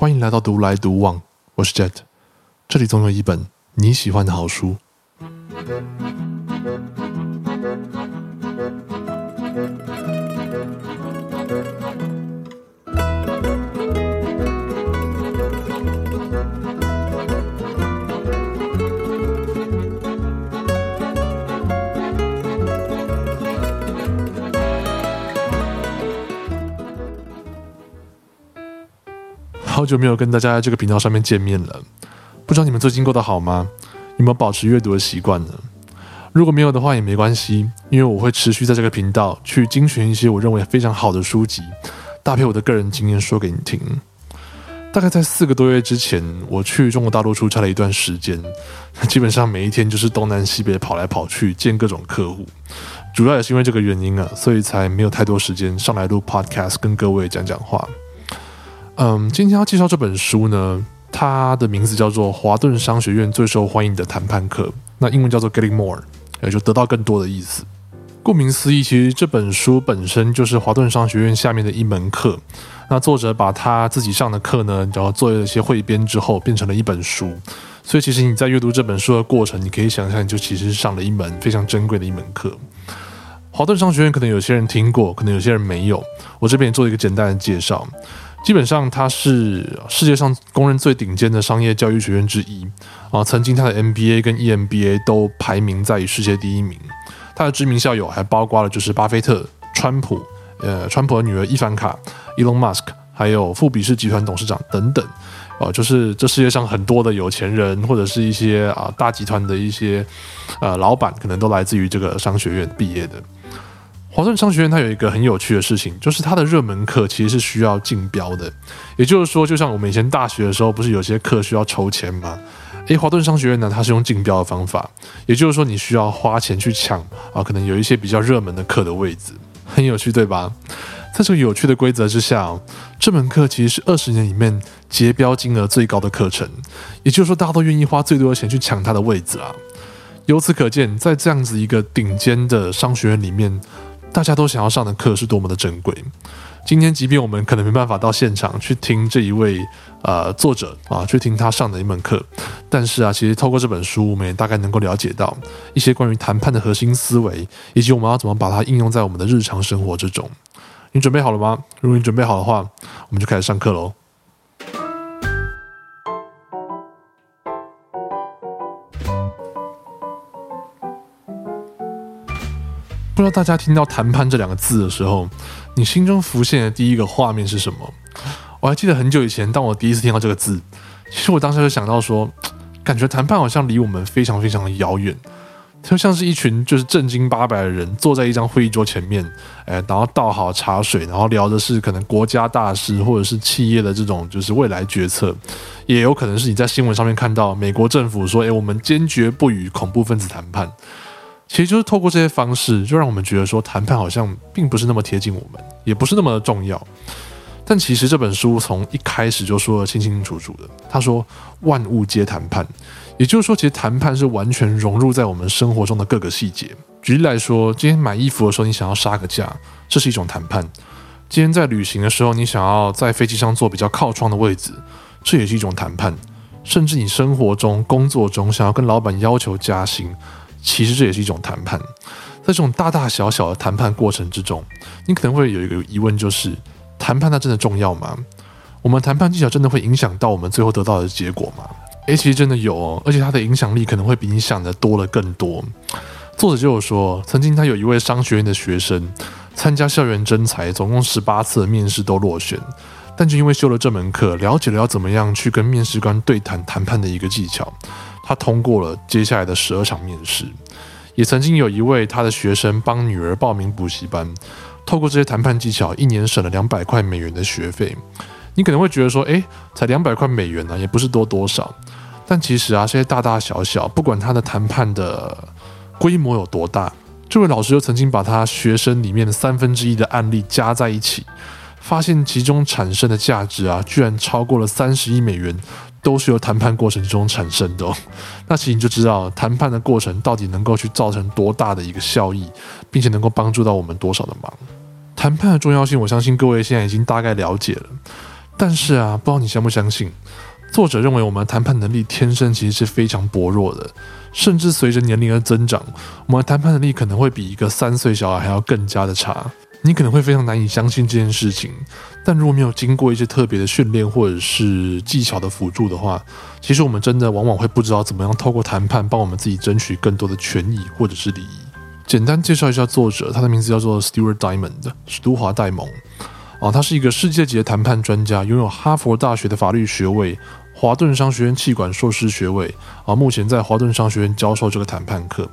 欢迎来到独来独往，我是 Jet，这里总有一本你喜欢的好书。好久没有跟大家在这个频道上面见面了，不知道你们最近过得好吗？有没有保持阅读的习惯呢？如果没有的话也没关系，因为我会持续在这个频道去精选一些我认为非常好的书籍，搭配我的个人经验说给你听。大概在四个多月之前，我去中国大陆出差了一段时间，基本上每一天就是东南西北跑来跑去见各种客户，主要也是因为这个原因啊，所以才没有太多时间上来录 podcast 跟各位讲讲话。嗯，今天要介绍这本书呢，它的名字叫做《华顿商学院最受欢迎的谈判课》，那英文叫做 Getting More，也就得到更多的意思。顾名思义，其实这本书本身就是华顿商学院下面的一门课。那作者把他自己上的课呢，然后做了一些汇编之后，变成了一本书。所以，其实你在阅读这本书的过程，你可以想象，你就其实上了一门非常珍贵的一门课。华顿商学院可能有些人听过，可能有些人没有。我这边做一个简单的介绍。基本上，它是世界上公认最顶尖的商业教育学院之一啊。曾经，它的 MBA 跟 EMBA 都排名在世界第一名。它的知名校友还包括了就是巴菲特、川普、呃，川普的女儿伊凡卡、Elon Musk，还有富比士集团董事长等等。哦，就是这世界上很多的有钱人或者是一些啊大集团的一些呃老板，可能都来自于这个商学院毕业的。华顿商学院它有一个很有趣的事情，就是它的热门课其实是需要竞标的。也就是说，就像我们以前大学的时候，不是有些课需要抽签吗？诶，华顿商学院呢，它是用竞标的方法，也就是说，你需要花钱去抢啊，可能有一些比较热门的课的位置，很有趣，对吧？在这个有趣的规则之下，这门课其实是二十年里面结标金额最高的课程，也就是说，大家都愿意花最多的钱去抢它的位置啊。由此可见，在这样子一个顶尖的商学院里面。大家都想要上的课是多么的珍贵。今天，即便我们可能没办法到现场去听这一位呃作者啊，去听他上的一门课，但是啊，其实透过这本书，我们也大概能够了解到一些关于谈判的核心思维，以及我们要怎么把它应用在我们的日常生活之中。你准备好了吗？如果你准备好的话，我们就开始上课喽。不知道大家听到“谈判”这两个字的时候，你心中浮现的第一个画面是什么？我还记得很久以前，当我第一次听到这个字，其实我当时就想到说，感觉谈判好像离我们非常非常的遥远，就像是一群就是正经八百的人坐在一张会议桌前面，哎，然后倒好茶水，然后聊的是可能国家大事或者是企业的这种就是未来决策，也有可能是你在新闻上面看到美国政府说，哎，我们坚决不与恐怖分子谈判。其实就是透过这些方式，就让我们觉得说谈判好像并不是那么贴近我们，也不是那么的重要。但其实这本书从一开始就说的清清楚楚的，他说万物皆谈判，也就是说，其实谈判是完全融入在我们生活中的各个细节。举例来说，今天买衣服的时候，你想要杀个价，这是一种谈判；今天在旅行的时候，你想要在飞机上坐比较靠窗的位置，这也是一种谈判。甚至你生活中、工作中想要跟老板要求加薪。其实这也是一种谈判，在这种大大小小的谈判过程之中，你可能会有一个疑问，就是谈判它真的重要吗？我们谈判技巧真的会影响到我们最后得到的结果吗？诶，其实真的有哦，而且它的影响力可能会比你想的多了更多。作者就有说，曾经他有一位商学院的学生参加校园征才，总共十八次面试都落选，但就因为修了这门课，了解了要怎么样去跟面试官对谈谈判的一个技巧。他通过了接下来的十二场面试，也曾经有一位他的学生帮女儿报名补习班，透过这些谈判技巧，一年省了两百块美元的学费。你可能会觉得说，诶，才两百块美元呢，也不是多多少。但其实啊，这些大大小小，不管他的谈判的规模有多大，这位老师又曾经把他学生里面的三分之一的案例加在一起，发现其中产生的价值啊，居然超过了三十亿美元。都是由谈判过程中产生的，那其实你就知道谈判的过程到底能够去造成多大的一个效益，并且能够帮助到我们多少的忙。谈判的重要性，我相信各位现在已经大概了解了。但是啊，不知道你相不相信，作者认为我们的谈判能力天生其实是非常薄弱的，甚至随着年龄的增长，我们的谈判能力可能会比一个三岁小孩还要更加的差。你可能会非常难以相信这件事情，但如果没有经过一些特别的训练或者是技巧的辅助的话，其实我们真的往往会不知道怎么样透过谈判帮我们自己争取更多的权益或者是利益。简单介绍一下作者，他的名字叫做 Stuart Diamond，史都华戴蒙。啊，他是一个世界级的谈判专家，拥有哈佛大学的法律学位、华顿商学院气管硕士学位。啊，目前在华顿商学院教授这个谈判课。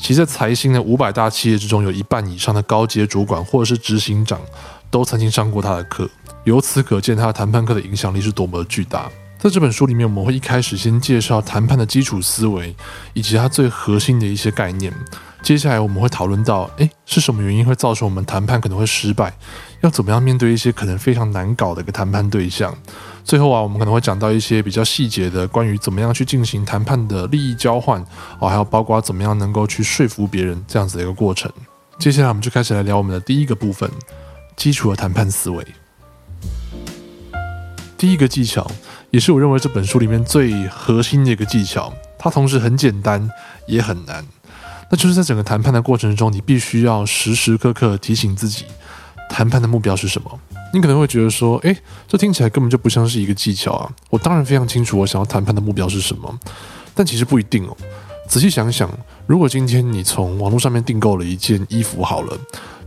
其实，在财新的五百大企业之中，有一半以上的高阶主管或者是执行长都曾经上过他的课。由此可见，他的谈判课的影响力是多么的巨大。在这本书里面，我们会一开始先介绍谈判的基础思维，以及它最核心的一些概念。接下来，我们会讨论到，诶，是什么原因会造成我们谈判可能会失败？要怎么样面对一些可能非常难搞的一个谈判对象？最后啊，我们可能会讲到一些比较细节的关于怎么样去进行谈判的利益交换哦，还有包括怎么样能够去说服别人这样子的一个过程。接下来我们就开始来聊我们的第一个部分：基础的谈判思维。第一个技巧，也是我认为这本书里面最核心的一个技巧，它同时很简单也很难。那就是在整个谈判的过程中，你必须要时时刻刻提醒自己，谈判的目标是什么。你可能会觉得说，诶，这听起来根本就不像是一个技巧啊！我当然非常清楚我想要谈判的目标是什么，但其实不一定哦。仔细想想，如果今天你从网络上面订购了一件衣服，好了，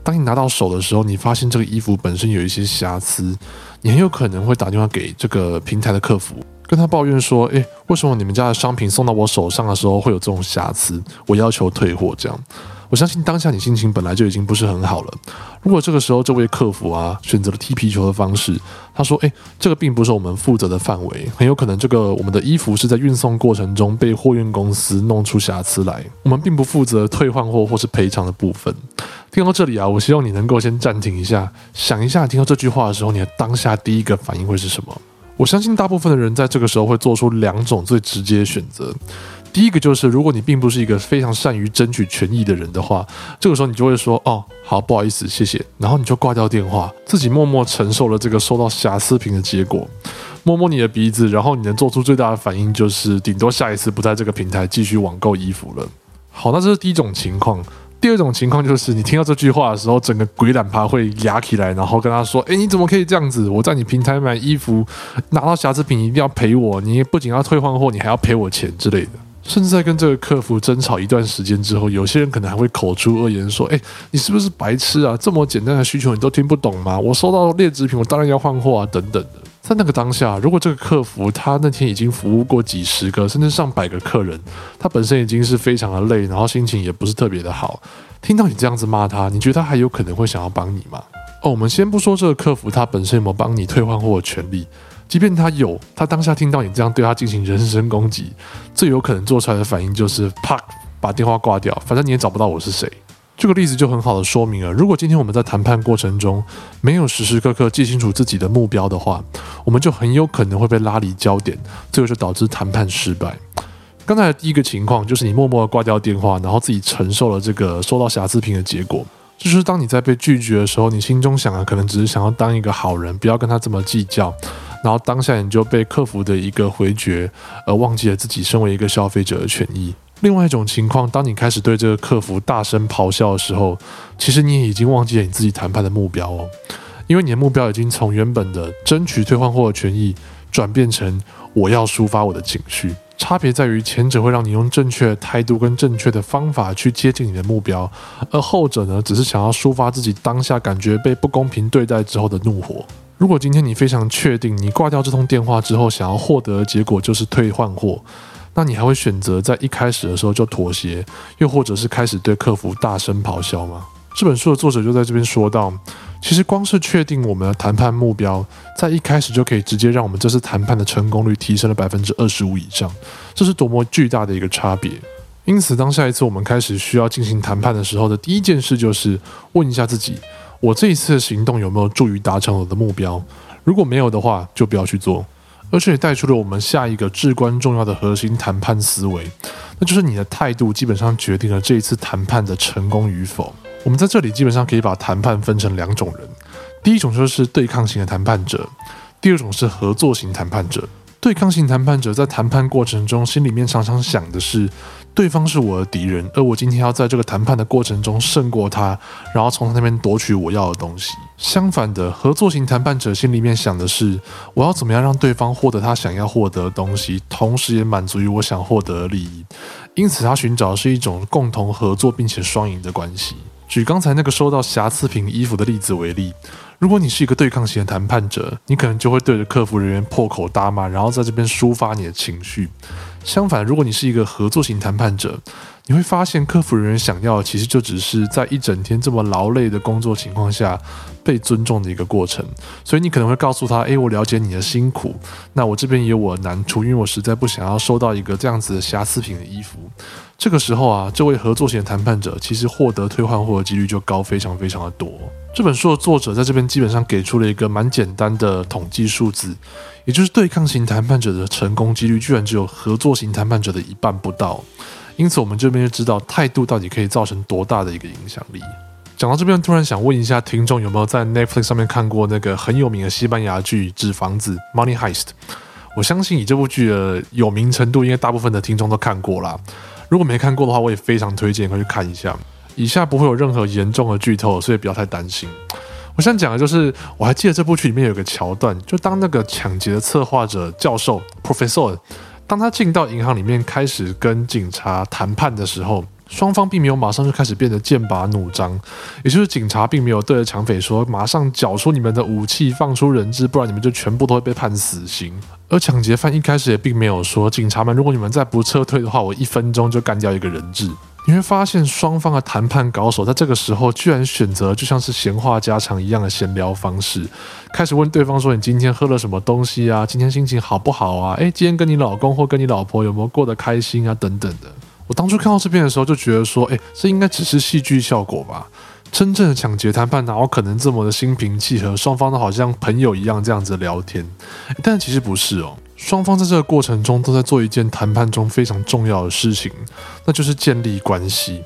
当你拿到手的时候，你发现这个衣服本身有一些瑕疵，你很有可能会打电话给这个平台的客服，跟他抱怨说，诶，为什么你们家的商品送到我手上的时候会有这种瑕疵？我要求退货，这样。我相信当下你心情本来就已经不是很好了。如果这个时候这位客服啊选择了踢皮球的方式，他说：“诶，这个并不是我们负责的范围，很有可能这个我们的衣服是在运送过程中被货运公司弄出瑕疵来，我们并不负责退换货或是赔偿的部分。”听到这里啊，我希望你能够先暂停一下，想一下听到这句话的时候，你的当下第一个反应会是什么？我相信大部分的人在这个时候会做出两种最直接的选择。第一个就是，如果你并不是一个非常善于争取权益的人的话，这个时候你就会说：“哦，好，不好意思，谢谢。”然后你就挂掉电话，自己默默承受了这个收到瑕疵品的结果，摸摸你的鼻子，然后你能做出最大的反应就是，顶多下一次不在这个平台继续网购衣服了。好，那这是第一种情况。第二种情况就是，你听到这句话的时候，整个鬼胆趴会压起来，然后跟他说：“哎，你怎么可以这样子？我在你平台买衣服，拿到瑕疵品一定要赔我，你不仅要退换货，你还要赔我钱之类的。”甚至在跟这个客服争吵一段时间之后，有些人可能还会口出恶言，说：“哎，你是不是白痴啊？这么简单的需求你都听不懂吗？我收到劣质品，我当然要换货啊，等等的。”在那个当下，如果这个客服他那天已经服务过几十个甚至上百个客人，他本身已经是非常的累，然后心情也不是特别的好，听到你这样子骂他，你觉得他还有可能会想要帮你吗？哦，我们先不说这个客服他本身有没有帮你退换货的权利。即便他有，他当下听到你这样对他进行人身攻击，最有可能做出来的反应就是啪把电话挂掉，反正你也找不到我是谁。这个例子就很好的说明了，如果今天我们在谈判过程中没有时时刻刻记清楚自己的目标的话，我们就很有可能会被拉离焦点，最后就导致谈判失败。刚才第一个情况就是你默默挂掉电话，然后自己承受了这个收到瑕疵品的结果。就是当你在被拒绝的时候，你心中想的可能只是想要当一个好人，不要跟他这么计较。然后当下你就被客服的一个回绝，而忘记了自己身为一个消费者的权益。另外一种情况，当你开始对这个客服大声咆哮的时候，其实你也已经忘记了你自己谈判的目标哦，因为你的目标已经从原本的争取退换货的权益，转变成我要抒发我的情绪。差别在于，前者会让你用正确的态度跟正确的方法去接近你的目标，而后者呢，只是想要抒发自己当下感觉被不公平对待之后的怒火。如果今天你非常确定，你挂掉这通电话之后，想要获得的结果就是退换货，那你还会选择在一开始的时候就妥协，又或者是开始对客服大声咆哮吗？这本书的作者就在这边说到，其实光是确定我们的谈判目标，在一开始就可以直接让我们这次谈判的成功率提升了百分之二十五以上，这是多么巨大的一个差别。因此，当下一次我们开始需要进行谈判的时候的第一件事，就是问一下自己。我这一次的行动有没有助于达成我的目标？如果没有的话，就不要去做。而且也带出了我们下一个至关重要的核心谈判思维，那就是你的态度基本上决定了这一次谈判的成功与否。我们在这里基本上可以把谈判分成两种人，第一种就是对抗型的谈判者，第二种是合作型谈判者。对抗型谈判者在谈判过程中，心里面常常想的是，对方是我的敌人，而我今天要在这个谈判的过程中胜过他，然后从他那边夺取我要的东西。相反的，合作型谈判者心里面想的是，我要怎么样让对方获得他想要获得的东西，同时也满足于我想获得的利益。因此，他寻找的是一种共同合作并且双赢的关系。举刚才那个收到瑕疵品衣服的例子为例。如果你是一个对抗型的谈判者，你可能就会对着客服人员破口大骂，然后在这边抒发你的情绪。相反，如果你是一个合作型谈判者，你会发现客服人员想要的其实就只是在一整天这么劳累的工作情况下被尊重的一个过程。所以你可能会告诉他：“诶，我了解你的辛苦，那我这边也有我的难处，因为我实在不想要收到一个这样子的瑕疵品的衣服。”这个时候啊，这位合作型谈判者其实获得退换货的几率就高，非常非常的多。这本书的作者在这边基本上给出了一个蛮简单的统计数字，也就是对抗型谈判者的成功几率居然只有合作型谈判者的一半不到。因此，我们这边就知道态度到底可以造成多大的一个影响力。讲到这边，突然想问一下听众，有没有在 Netflix 上面看过那个很有名的西班牙剧《纸房子》（Money Heist）？我相信以这部剧的有名程度，应该大部分的听众都看过啦。如果没看过的话，我也非常推荐可以去看一下。以下不会有任何严重的剧透，所以不要太担心。我想讲的就是，我还记得这部剧里面有个桥段，就当那个抢劫的策划者教授 Professor，当他进到银行里面开始跟警察谈判的时候，双方并没有马上就开始变得剑拔弩张，也就是警察并没有对着抢匪说马上缴出你们的武器，放出人质，不然你们就全部都会被判死刑。而抢劫犯一开始也并没有说，警察们，如果你们再不撤退的话，我一分钟就干掉一个人质。你会发现，双方的谈判高手在这个时候居然选择就像是闲话家常一样的闲聊方式，开始问对方说：“你今天喝了什么东西啊？今天心情好不好啊？诶，今天跟你老公或跟你老婆有没有过得开心啊？等等的。”我当初看到这边的时候就觉得说：“诶，这应该只是戏剧效果吧？真正的抢劫谈判哪有可能这么的心平气和？双方都好像朋友一样这样子聊天，但其实不是哦。”双方在这个过程中都在做一件谈判中非常重要的事情，那就是建立关系。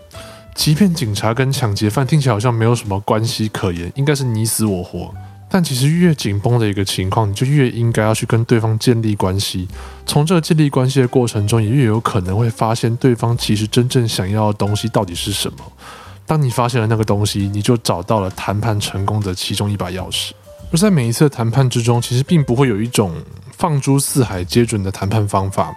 即便警察跟抢劫犯听起来好像没有什么关系可言，应该是你死我活，但其实越紧绷的一个情况，你就越应该要去跟对方建立关系。从这个建立关系的过程中，也越有可能会发现对方其实真正想要的东西到底是什么。当你发现了那个东西，你就找到了谈判成功的其中一把钥匙。而在每一次的谈判之中，其实并不会有一种。放诸四海皆准的谈判方法，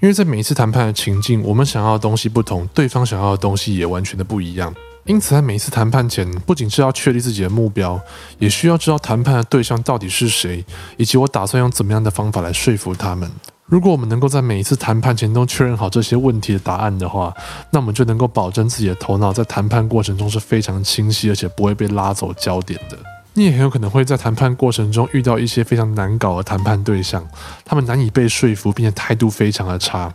因为在每一次谈判的情境，我们想要的东西不同，对方想要的东西也完全的不一样。因此，在每一次谈判前，不仅是要确立自己的目标，也需要知道谈判的对象到底是谁，以及我打算用怎么样的方法来说服他们。如果我们能够在每一次谈判前都确认好这些问题的答案的话，那我们就能够保证自己的头脑在谈判过程中是非常清晰，而且不会被拉走焦点的。你也很有可能会在谈判过程中遇到一些非常难搞的谈判对象，他们难以被说服，并且态度非常的差。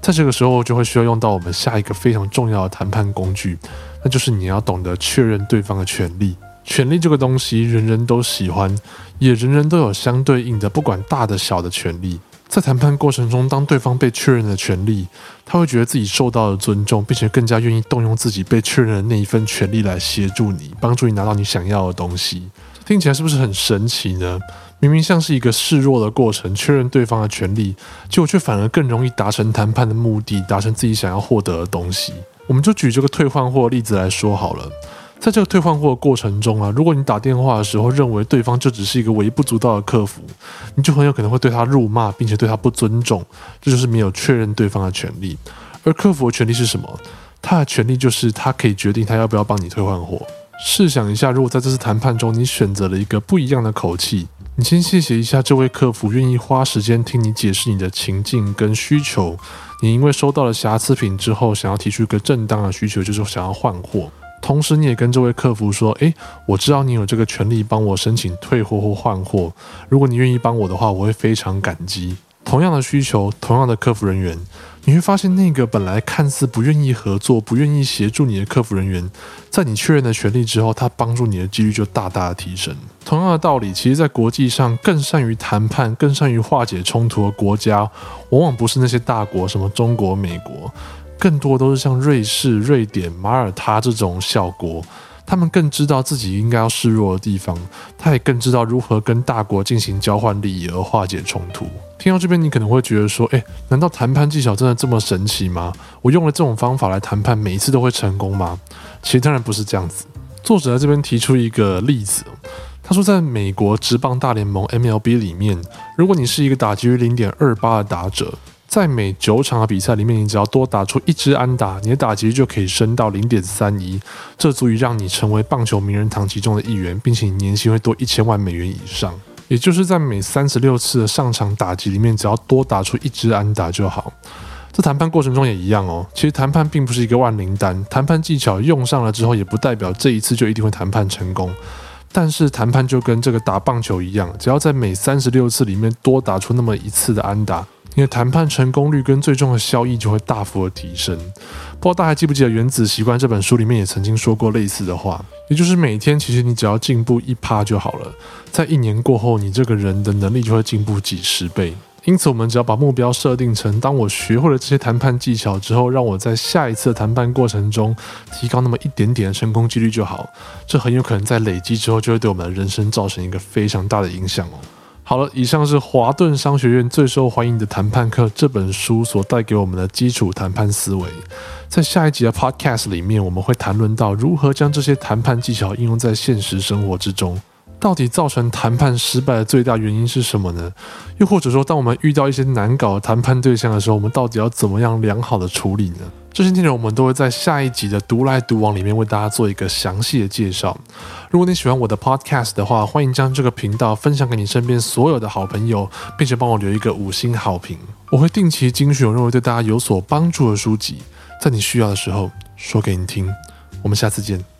在这个时候，就会需要用到我们下一个非常重要的谈判工具，那就是你要懂得确认对方的权利。权利这个东西，人人都喜欢，也人人都有相对应的，不管大的小的权利。在谈判过程中，当对方被确认的权利，他会觉得自己受到了尊重，并且更加愿意动用自己被确认的那一份权利来协助你，帮助你拿到你想要的东西。听起来是不是很神奇呢？明明像是一个示弱的过程，确认对方的权利，结果却反而更容易达成谈判的目的，达成自己想要获得的东西。我们就举这个退换货的例子来说好了。在这个退换货的过程中啊，如果你打电话的时候认为对方就只是一个微不足道的客服，你就很有可能会对他辱骂，并且对他不尊重，这就是没有确认对方的权利。而客服的权利是什么？他的权利就是他可以决定他要不要帮你退换货。试想一下，如果在这次谈判中你选择了一个不一样的口气，你先谢谢一下这位客服愿意花时间听你解释你的情境跟需求。你因为收到了瑕疵品之后，想要提出一个正当的需求，就是想要换货。同时，你也跟这位客服说：“诶，我知道你有这个权利帮我申请退货或换货。如果你愿意帮我的话，我会非常感激。”同样的需求，同样的客服人员，你会发现那个本来看似不愿意合作、不愿意协助你的客服人员，在你确认的权利之后，他帮助你的几率就大大的提升。同样的道理，其实，在国际上更善于谈判、更善于化解冲突的国家，往往不是那些大国，什么中国、美国。更多都是像瑞士、瑞典、马耳他这种小国，他们更知道自己应该要示弱的地方，他也更知道如何跟大国进行交换利益而化解冲突。听到这边，你可能会觉得说：“诶，难道谈判技巧真的这么神奇吗？我用了这种方法来谈判，每一次都会成功吗？”其实当然不是这样子。作者在这边提出一个例子，他说，在美国职棒大联盟 MLB 里面，如果你是一个打击率零点二八的打者。在每九场的比赛里面，你只要多打出一支安打，你的打击就可以升到零点三一，这足以让你成为棒球名人堂其中的一员，并且年薪会多一千万美元以上。也就是在每三十六次的上场打击里面，只要多打出一支安打就好。这谈判过程中也一样哦。其实谈判并不是一个万灵丹，谈判技巧用上了之后，也不代表这一次就一定会谈判成功。但是谈判就跟这个打棒球一样，只要在每三十六次里面多打出那么一次的安打。你的谈判成功率跟最终的效益就会大幅的提升。不知道大家还记不记得《原子习惯》这本书里面也曾经说过类似的话，也就是每天其实你只要进步一趴就好了，在一年过后，你这个人的能力就会进步几十倍。因此，我们只要把目标设定成，当我学会了这些谈判技巧之后，让我在下一次的谈判过程中提高那么一点点的成功几率就好，这很有可能在累积之后，就会对我们的人生造成一个非常大的影响哦。好了，以上是华顿商学院最受欢迎的谈判课这本书所带给我们的基础谈判思维。在下一集的 Podcast 里面，我们会谈论到如何将这些谈判技巧应用在现实生活之中。到底造成谈判失败的最大原因是什么呢？又或者说，当我们遇到一些难搞的谈判对象的时候，我们到底要怎么样良好的处理呢？这些内容我们都会在下一集的独来独往里面为大家做一个详细的介绍。如果你喜欢我的 Podcast 的话，欢迎将这个频道分享给你身边所有的好朋友，并且帮我留一个五星好评。我会定期精选我认为对大家有所帮助的书籍，在你需要的时候说给你听。我们下次见。